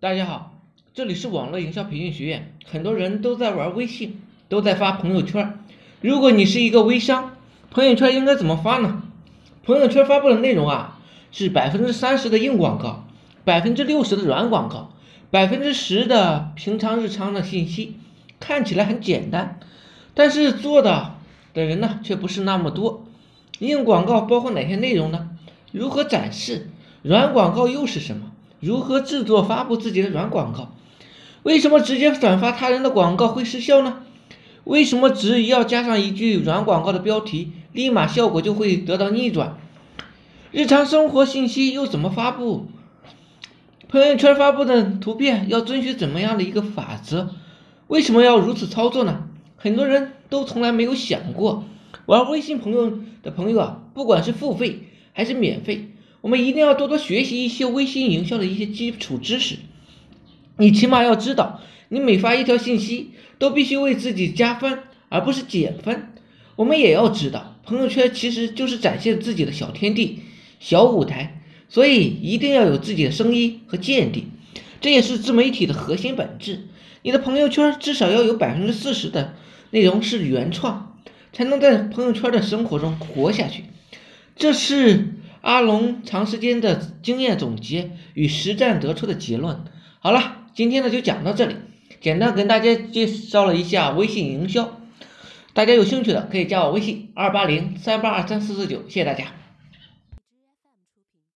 大家好，这里是网络营销培训学院。很多人都在玩微信，都在发朋友圈。如果你是一个微商，朋友圈应该怎么发呢？朋友圈发布的内容啊，是百分之三十的硬广告，百分之六十的软广告，百分之十的平常日常的信息。看起来很简单，但是做的的人呢，却不是那么多。硬广告包括哪些内容呢？如何展示？软广告又是什么？如何制作发布自己的软广告？为什么直接转发他人的广告会失效呢？为什么只要加上一句软广告的标题，立马效果就会得到逆转？日常生活信息又怎么发布？朋友圈发布的图片要遵循怎么样的一个法则？为什么要如此操作呢？很多人都从来没有想过。玩微信朋友的朋友啊，不管是付费还是免费。我们一定要多多学习一些微信营销的一些基础知识。你起码要知道，你每发一条信息都必须为自己加分，而不是减分。我们也要知道，朋友圈其实就是展现自己的小天地、小舞台，所以一定要有自己的声音和见地。这也是自媒体的核心本质。你的朋友圈至少要有百分之四十的内容是原创，才能在朋友圈的生活中活下去。这是。阿龙长时间的经验总结与实战得出的结论。好了，今天呢就讲到这里，简单跟大家介绍了一下微信营销。大家有兴趣的可以加我微信二八零三八二三四四九，谢谢大家。